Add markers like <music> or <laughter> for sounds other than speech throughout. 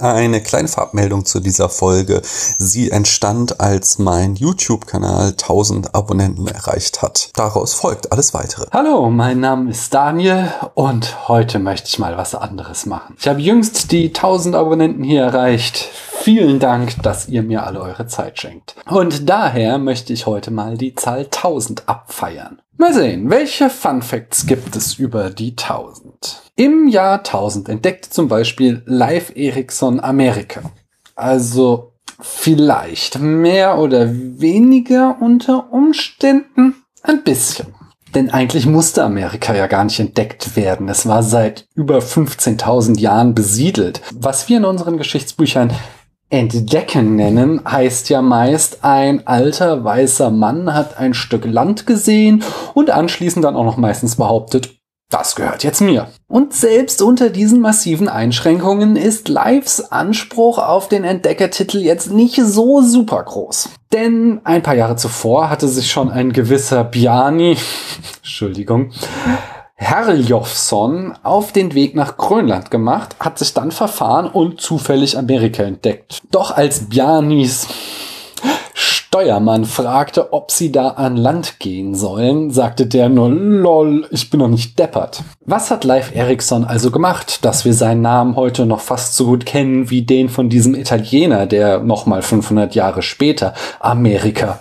Eine kleine Farbmeldung zu dieser Folge. Sie entstand, als mein YouTube-Kanal 1000 Abonnenten erreicht hat. Daraus folgt alles weitere. Hallo, mein Name ist Daniel und heute möchte ich mal was anderes machen. Ich habe jüngst die 1000 Abonnenten hier erreicht. Vielen Dank, dass ihr mir alle eure Zeit schenkt. Und daher möchte ich heute mal die Zahl 1000 abfeiern. Mal sehen, welche Fun Facts gibt es über die 1000? Im Jahr 1000 entdeckte zum Beispiel Live Ericsson Amerika. Also vielleicht mehr oder weniger unter Umständen ein bisschen. Denn eigentlich musste Amerika ja gar nicht entdeckt werden. Es war seit über 15.000 Jahren besiedelt. Was wir in unseren Geschichtsbüchern Entdecken nennen heißt ja meist, ein alter weißer Mann hat ein Stück Land gesehen und anschließend dann auch noch meistens behauptet, das gehört jetzt mir. Und selbst unter diesen massiven Einschränkungen ist Lives Anspruch auf den Entdeckertitel jetzt nicht so super groß. Denn ein paar Jahre zuvor hatte sich schon ein gewisser Bjarni, <laughs> Entschuldigung, Herjolfsson auf den Weg nach Grönland gemacht, hat sich dann verfahren und zufällig Amerika entdeckt. Doch als Bjarnis Steuermann fragte, ob sie da an Land gehen sollen, sagte der nur, lol, ich bin noch nicht deppert. Was hat Leif Erikson also gemacht, dass wir seinen Namen heute noch fast so gut kennen wie den von diesem Italiener, der nochmal 500 Jahre später Amerika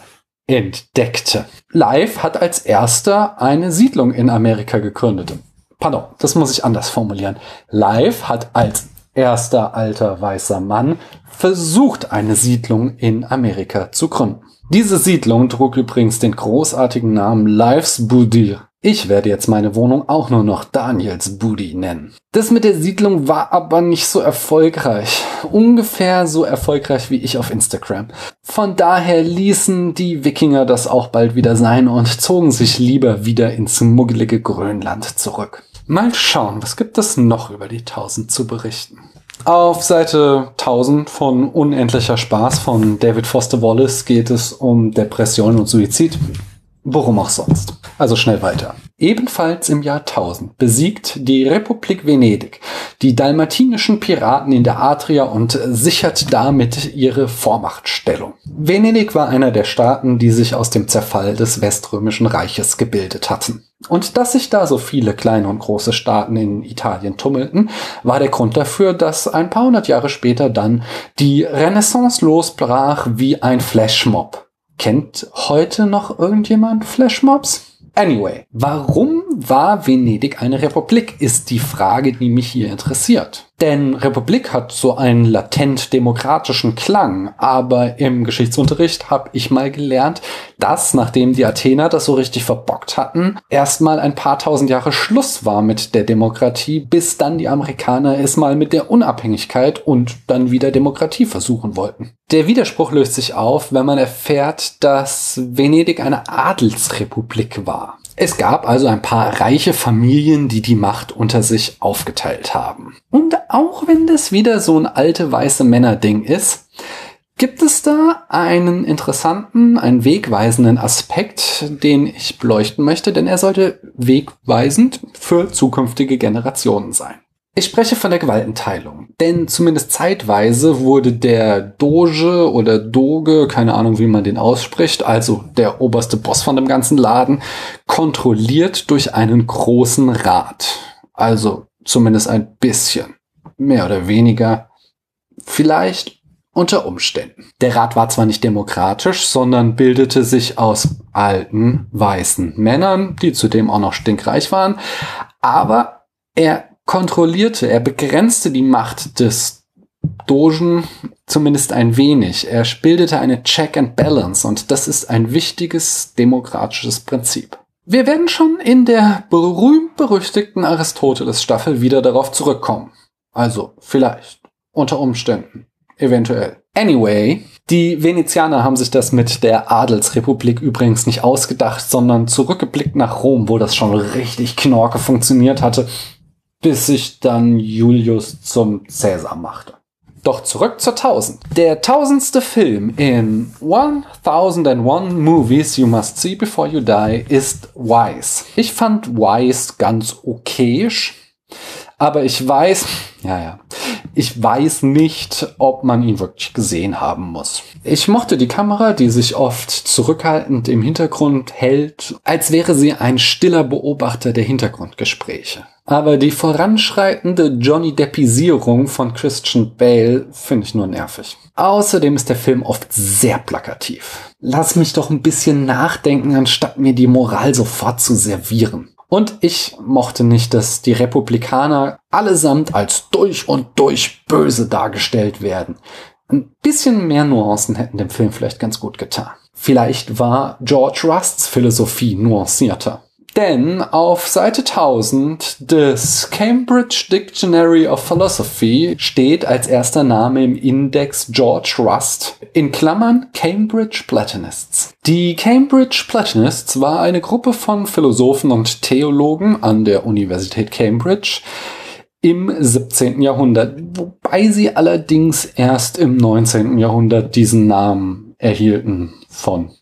entdeckte. Live hat als erster eine Siedlung in Amerika gegründet. Pardon, das muss ich anders formulieren. Live hat als erster alter weißer Mann versucht, eine Siedlung in Amerika zu gründen. Diese Siedlung trug übrigens den großartigen Namen Lives Boudir. Ich werde jetzt meine Wohnung auch nur noch Daniels Booty nennen. Das mit der Siedlung war aber nicht so erfolgreich. Ungefähr so erfolgreich wie ich auf Instagram. Von daher ließen die Wikinger das auch bald wieder sein und zogen sich lieber wieder ins muggelige Grönland zurück. Mal schauen, was gibt es noch über die 1000 zu berichten. Auf Seite 1000 von Unendlicher Spaß von David Foster Wallace geht es um Depression und Suizid. Worum auch sonst. Also schnell weiter. Ebenfalls im Jahr 1000 besiegt die Republik Venedig die dalmatinischen Piraten in der Adria und sichert damit ihre Vormachtstellung. Venedig war einer der Staaten, die sich aus dem Zerfall des Weströmischen Reiches gebildet hatten. Und dass sich da so viele kleine und große Staaten in Italien tummelten, war der Grund dafür, dass ein paar hundert Jahre später dann die Renaissance losbrach wie ein Flashmob. Kennt heute noch irgendjemand Flashmobs? Anyway, warum war Venedig eine Republik, ist die Frage, die mich hier interessiert. Denn Republik hat so einen latent demokratischen Klang, aber im Geschichtsunterricht habe ich mal gelernt, dass nachdem die Athener das so richtig verbockt hatten, erstmal ein paar tausend Jahre Schluss war mit der Demokratie, bis dann die Amerikaner es mal mit der Unabhängigkeit und dann wieder Demokratie versuchen wollten. Der Widerspruch löst sich auf, wenn man erfährt, dass Venedig eine Adelsrepublik war. Es gab also ein paar reiche Familien, die die Macht unter sich aufgeteilt haben. Und auch wenn das wieder so ein alte weiße Männer-Ding ist, gibt es da einen interessanten, einen wegweisenden Aspekt, den ich beleuchten möchte, denn er sollte wegweisend für zukünftige Generationen sein. Ich spreche von der Gewaltenteilung, denn zumindest zeitweise wurde der Doge oder Doge, keine Ahnung, wie man den ausspricht, also der oberste Boss von dem ganzen Laden, kontrolliert durch einen großen Rat. Also zumindest ein bisschen, mehr oder weniger, vielleicht unter Umständen. Der Rat war zwar nicht demokratisch, sondern bildete sich aus alten, weißen Männern, die zudem auch noch stinkreich waren, aber er kontrollierte, er begrenzte die Macht des Dogen zumindest ein wenig. Er bildete eine Check and Balance und das ist ein wichtiges demokratisches Prinzip. Wir werden schon in der berühmt-berüchtigten Aristoteles-Staffel wieder darauf zurückkommen. Also vielleicht, unter Umständen, eventuell. Anyway, die Venezianer haben sich das mit der Adelsrepublik übrigens nicht ausgedacht, sondern zurückgeblickt nach Rom, wo das schon richtig knorke funktioniert hatte bis sich dann Julius zum Cäsar machte. Doch zurück zur 1000. Der tausendste Film in 1001 Movies You Must See Before You Die ist Wise. Ich fand Wise ganz okayisch, aber ich weiß, Ja, ja. Ich weiß nicht, ob man ihn wirklich gesehen haben muss. Ich mochte die Kamera, die sich oft zurückhaltend im Hintergrund hält, als wäre sie ein stiller Beobachter der Hintergrundgespräche. Aber die voranschreitende Johnny Deppisierung von Christian Bale finde ich nur nervig. Außerdem ist der Film oft sehr plakativ. Lass mich doch ein bisschen nachdenken, anstatt mir die Moral sofort zu servieren. Und ich mochte nicht, dass die Republikaner allesamt als durch und durch böse dargestellt werden. Ein bisschen mehr Nuancen hätten dem Film vielleicht ganz gut getan. Vielleicht war George Rusts Philosophie nuancierter. Denn auf Seite 1000 des Cambridge Dictionary of Philosophy steht als erster Name im Index George Rust in Klammern Cambridge Platonists. Die Cambridge Platonists war eine Gruppe von Philosophen und Theologen an der Universität Cambridge im 17. Jahrhundert, wobei sie allerdings erst im 19. Jahrhundert diesen Namen erhielten von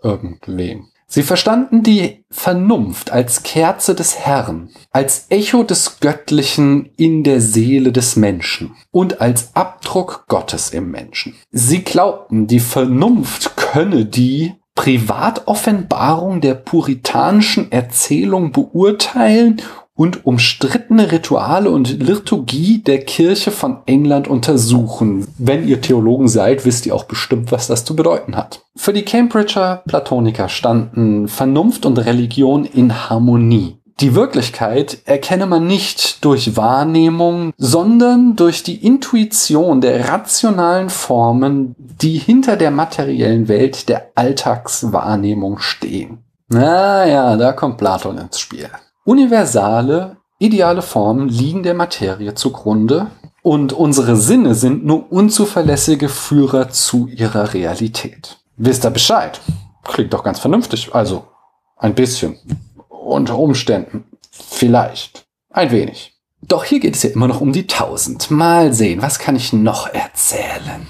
irgendwem. Sie verstanden die Vernunft als Kerze des Herrn, als Echo des Göttlichen in der Seele des Menschen und als Abdruck Gottes im Menschen. Sie glaubten, die Vernunft könne die Privatoffenbarung der puritanischen Erzählung beurteilen und umstrittene Rituale und Liturgie der Kirche von England untersuchen. Wenn ihr Theologen seid, wisst ihr auch bestimmt, was das zu bedeuten hat. Für die Cambridger Platoniker standen Vernunft und Religion in Harmonie. Die Wirklichkeit erkenne man nicht durch Wahrnehmung, sondern durch die Intuition der rationalen Formen, die hinter der materiellen Welt der Alltagswahrnehmung stehen. Naja, da kommt Platon ins Spiel. Universale, ideale Formen liegen der Materie zugrunde und unsere Sinne sind nur unzuverlässige Führer zu ihrer Realität. Wisst ihr Bescheid? Klingt doch ganz vernünftig. Also ein bisschen. Unter Umständen. Vielleicht. Ein wenig. Doch hier geht es ja immer noch um die 1000. Mal sehen, was kann ich noch erzählen?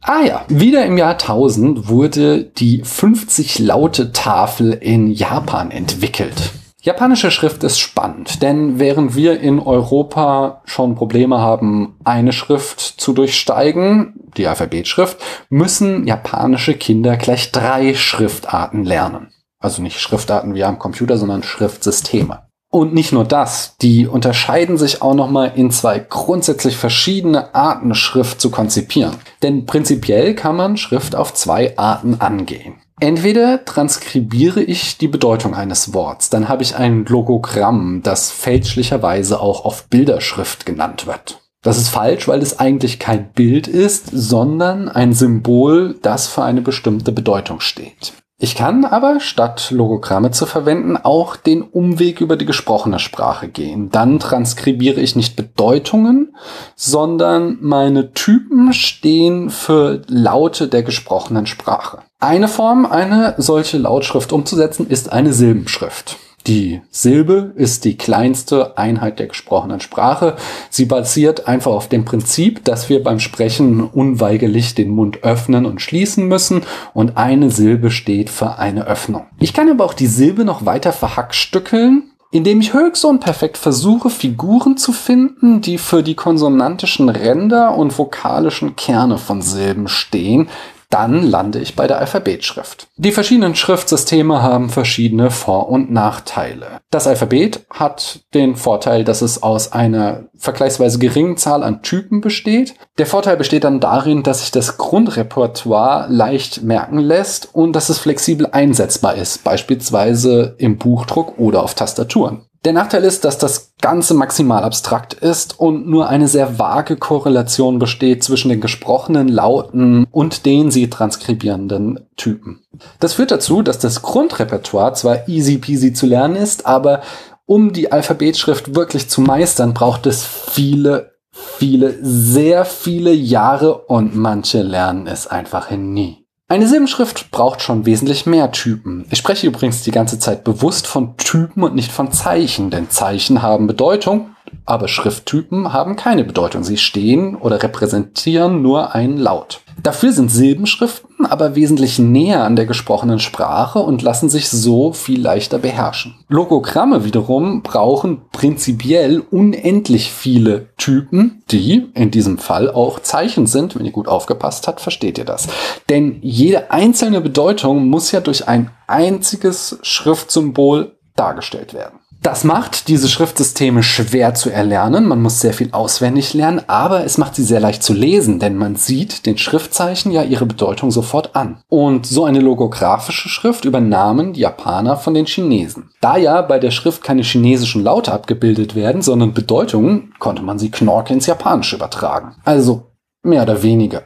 Ah ja, wieder im Jahr 1000 wurde die 50 Laute Tafel in Japan entwickelt. Japanische Schrift ist spannend, denn während wir in Europa schon Probleme haben, eine Schrift zu durchsteigen, die Alphabetschrift, müssen japanische Kinder gleich drei Schriftarten lernen. Also nicht Schriftarten wie am Computer, sondern Schriftsysteme. Und nicht nur das, die unterscheiden sich auch nochmal in zwei grundsätzlich verschiedene Arten, Schrift zu konzipieren. Denn prinzipiell kann man Schrift auf zwei Arten angehen. Entweder transkribiere ich die Bedeutung eines Worts, dann habe ich ein Logogramm, das fälschlicherweise auch auf Bilderschrift genannt wird. Das ist falsch, weil es eigentlich kein Bild ist, sondern ein Symbol, das für eine bestimmte Bedeutung steht. Ich kann aber, statt Logogramme zu verwenden, auch den Umweg über die gesprochene Sprache gehen. Dann transkribiere ich nicht Bedeutungen, sondern meine Typen stehen für Laute der gesprochenen Sprache. Eine Form, eine solche Lautschrift umzusetzen, ist eine Silbenschrift. Die Silbe ist die kleinste Einheit der gesprochenen Sprache. Sie basiert einfach auf dem Prinzip, dass wir beim Sprechen unweigerlich den Mund öffnen und schließen müssen und eine Silbe steht für eine Öffnung. Ich kann aber auch die Silbe noch weiter verhackstückeln indem ich höchst unperfekt versuche, Figuren zu finden, die für die konsonantischen Ränder und vokalischen Kerne von Silben stehen, dann lande ich bei der Alphabetschrift. Die verschiedenen Schriftsysteme haben verschiedene Vor- und Nachteile. Das Alphabet hat den Vorteil, dass es aus einer vergleichsweise geringen Zahl an Typen besteht. Der Vorteil besteht dann darin, dass sich das Grundrepertoire leicht merken lässt und dass es flexibel einsetzbar ist, beispielsweise im Buchdruck oder auf Tastaturen. Der Nachteil ist, dass das Ganze maximal abstrakt ist und nur eine sehr vage Korrelation besteht zwischen den gesprochenen Lauten und den sie transkribierenden Typen. Das führt dazu, dass das Grundrepertoire zwar easy peasy zu lernen ist, aber um die Alphabetschrift wirklich zu meistern, braucht es viele, viele, sehr viele Jahre und manche lernen es einfach nie. Eine Silbenschrift braucht schon wesentlich mehr Typen. Ich spreche übrigens die ganze Zeit bewusst von Typen und nicht von Zeichen, denn Zeichen haben Bedeutung, aber Schrifttypen haben keine Bedeutung. Sie stehen oder repräsentieren nur einen Laut. Dafür sind Silbenschriften aber wesentlich näher an der gesprochenen Sprache und lassen sich so viel leichter beherrschen. Logogramme wiederum brauchen prinzipiell unendlich viele Typen, die in diesem Fall auch Zeichen sind. Wenn ihr gut aufgepasst habt, versteht ihr das. Denn jede einzelne Bedeutung muss ja durch ein einziges Schriftsymbol dargestellt werden. Das macht diese Schriftsysteme schwer zu erlernen. Man muss sehr viel auswendig lernen, aber es macht sie sehr leicht zu lesen, denn man sieht den Schriftzeichen ja ihre Bedeutung sofort an. Und so eine logographische Schrift übernahmen die Japaner von den Chinesen. Da ja bei der Schrift keine chinesischen Laute abgebildet werden, sondern Bedeutungen, konnte man sie Knorke ins Japanische übertragen. Also mehr oder weniger.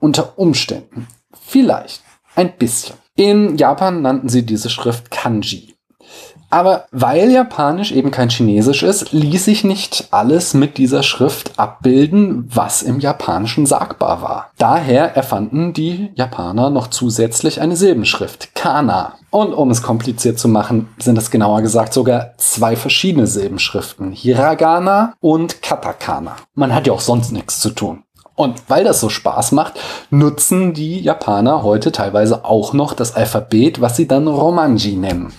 Unter Umständen. Vielleicht. Ein bisschen. In Japan nannten sie diese Schrift Kanji. Aber weil Japanisch eben kein Chinesisch ist, ließ sich nicht alles mit dieser Schrift abbilden, was im Japanischen sagbar war. Daher erfanden die Japaner noch zusätzlich eine Silbenschrift, Kana. Und um es kompliziert zu machen, sind es genauer gesagt sogar zwei verschiedene Silbenschriften, Hiragana und Katakana. Man hat ja auch sonst nichts zu tun. Und weil das so Spaß macht, nutzen die Japaner heute teilweise auch noch das Alphabet, was sie dann Romanji nennen.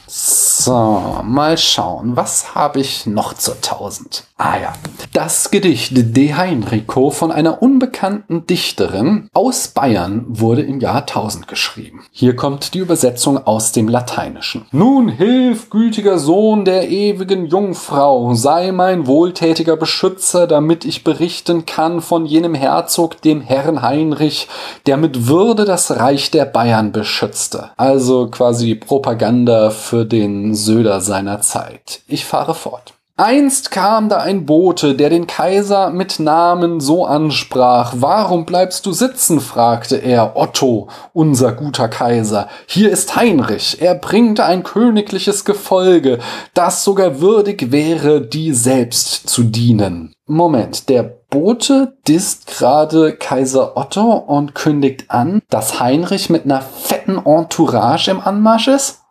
So, mal schauen, was habe ich noch zur 1000? Ah ja, das Gedicht De Heinrico von einer unbekannten Dichterin aus Bayern wurde im Jahr 1000 geschrieben. Hier kommt die Übersetzung aus dem Lateinischen. Nun hilf, gütiger Sohn der ewigen Jungfrau, sei mein wohltätiger Beschützer, damit ich berichten kann von jenem Herzog, dem Herrn Heinrich, der mit Würde das Reich der Bayern beschützte. Also quasi Propaganda für den Söder seiner Zeit. Ich fahre fort. Einst kam da ein Bote, der den Kaiser mit Namen so ansprach. Warum bleibst du sitzen? fragte er. Otto, unser guter Kaiser. Hier ist Heinrich. Er bringt ein königliches Gefolge, das sogar würdig wäre, die selbst zu dienen. Moment, der Bote disst gerade Kaiser Otto und kündigt an, dass Heinrich mit einer fetten Entourage im Anmarsch ist?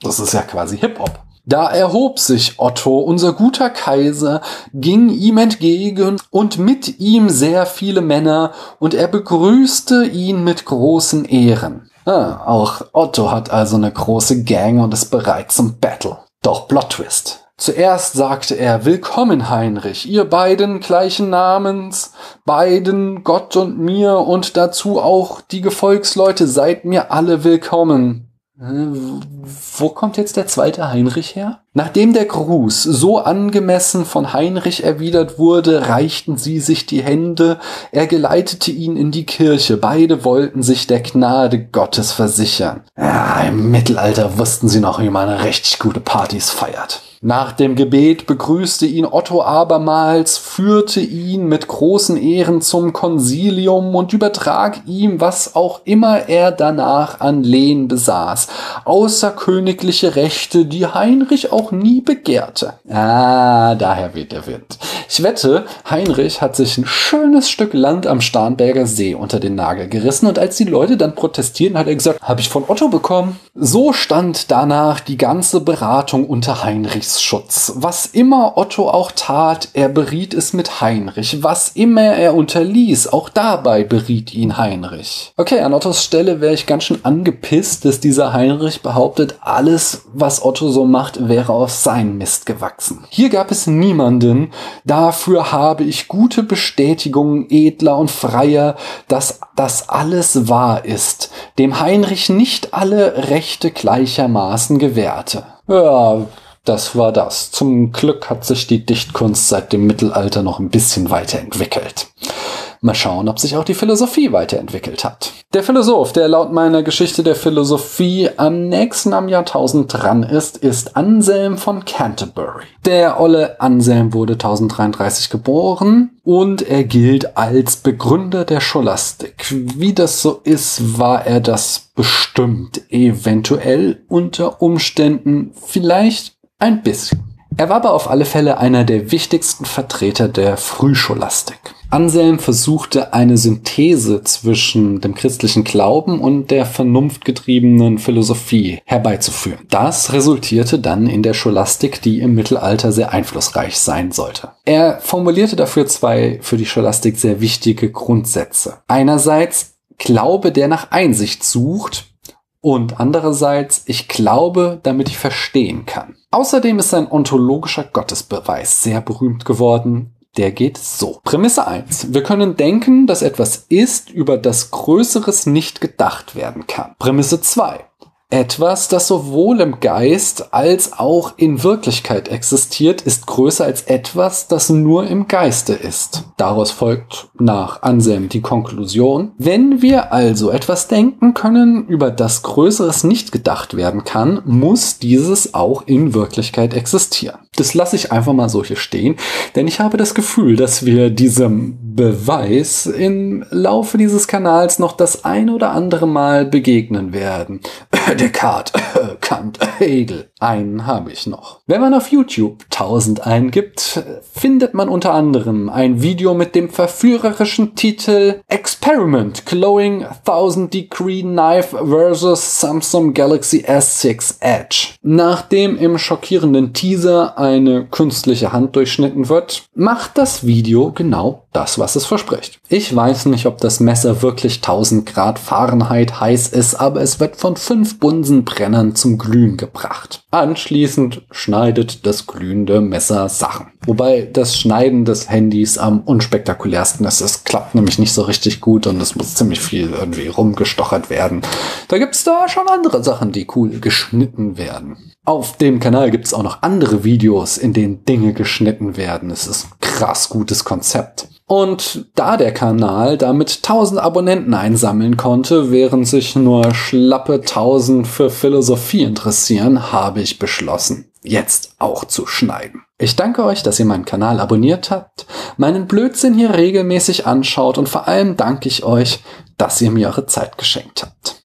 Das ist ja quasi Hip-Hop. Da erhob sich Otto, unser guter Kaiser, ging ihm entgegen und mit ihm sehr viele Männer, und er begrüßte ihn mit großen Ehren. Ah, auch Otto hat also eine große Gang und ist bereit zum Battle. Doch Plot Twist. Zuerst sagte er, Willkommen, Heinrich, ihr beiden gleichen Namens, beiden Gott und mir und dazu auch die Gefolgsleute, seid mir alle willkommen. Äh, wo kommt jetzt der zweite Heinrich her? Nachdem der Gruß so angemessen von Heinrich erwidert wurde, reichten sie sich die Hände, er geleitete ihn in die Kirche, beide wollten sich der Gnade Gottes versichern. Ja, im Mittelalter wussten sie noch, wie man richtig gute Partys feiert. Nach dem Gebet begrüßte ihn Otto abermals, führte ihn mit großen Ehren zum Konsilium und übertrag ihm, was auch immer er danach an Lehen besaß, außerkönigliche Rechte, die Heinrich auch nie begehrte. Ah, daher weht der Wind. Ich wette, Heinrich hat sich ein schönes Stück Land am Starnberger See unter den Nagel gerissen und als die Leute dann protestierten, hat er gesagt, habe ich von Otto bekommen. So stand danach die ganze Beratung unter Heinrichs Schutz. Was immer Otto auch tat, er beriet es mit Heinrich. Was immer er unterließ, auch dabei beriet ihn Heinrich. Okay, an Ottos Stelle wäre ich ganz schön angepisst, dass dieser Heinrich behauptet, alles, was Otto so macht, wäre aus seinem Mist gewachsen. Hier gab es niemanden, dafür habe ich gute Bestätigung edler und freier, dass das alles wahr ist, dem Heinrich nicht alle Rechte gleichermaßen gewährte. Ja, das war das. Zum Glück hat sich die Dichtkunst seit dem Mittelalter noch ein bisschen weiterentwickelt. Mal schauen, ob sich auch die Philosophie weiterentwickelt hat. Der Philosoph, der laut meiner Geschichte der Philosophie am nächsten am Jahrtausend dran ist, ist Anselm von Canterbury. Der olle Anselm wurde 1033 geboren und er gilt als Begründer der Scholastik. Wie das so ist, war er das bestimmt, eventuell unter Umständen, vielleicht ein bisschen. Er war aber auf alle Fälle einer der wichtigsten Vertreter der Frühscholastik. Anselm versuchte eine Synthese zwischen dem christlichen Glauben und der vernunftgetriebenen Philosophie herbeizuführen. Das resultierte dann in der Scholastik, die im Mittelalter sehr einflussreich sein sollte. Er formulierte dafür zwei für die Scholastik sehr wichtige Grundsätze. Einerseits Glaube, der nach Einsicht sucht, und andererseits, ich glaube, damit ich verstehen kann. Außerdem ist sein ontologischer Gottesbeweis sehr berühmt geworden. Der geht so. Prämisse 1. Wir können denken, dass etwas ist, über das Größeres nicht gedacht werden kann. Prämisse 2. Etwas, das sowohl im Geist als auch in Wirklichkeit existiert, ist größer als etwas, das nur im Geiste ist. Daraus folgt nach Anselm die Konklusion, wenn wir also etwas denken können, über das Größeres nicht gedacht werden kann, muss dieses auch in Wirklichkeit existieren. Das lasse ich einfach mal so hier stehen, denn ich habe das Gefühl, dass wir diesem Beweis im Laufe dieses Kanals noch das ein oder andere Mal begegnen werden. <laughs> Descartes, <laughs> Kant, Hegel. Einen habe ich noch. Wenn man auf YouTube 1000 eingibt, findet man unter anderem ein Video mit dem verführerischen Titel Experiment Glowing 1000 Degree Knife vs. Samsung Galaxy S6 Edge. Nachdem im schockierenden Teaser eine künstliche Hand durchschnitten wird, macht das Video genau das, was es verspricht. Ich weiß nicht, ob das Messer wirklich 1000 Grad Fahrenheit heiß ist, aber es wird von fünf Bunsenbrennern zum Glühen gebracht. Anschließend schneidet das glühende Messer Sachen. Wobei das Schneiden des Handys am unspektakulärsten ist. Es klappt nämlich nicht so richtig gut und es muss ziemlich viel irgendwie rumgestochert werden. Da gibt's da schon andere Sachen, die cool geschnitten werden. Auf dem Kanal gibt's auch noch andere Videos, in denen Dinge geschnitten werden. Es ist krass gutes Konzept. Und da der Kanal damit 1000 Abonnenten einsammeln konnte, während sich nur schlappe 1000 für Philosophie interessieren, habe ich beschlossen, jetzt auch zu schneiden. Ich danke euch, dass ihr meinen Kanal abonniert habt, meinen Blödsinn hier regelmäßig anschaut und vor allem danke ich euch, dass ihr mir eure Zeit geschenkt habt.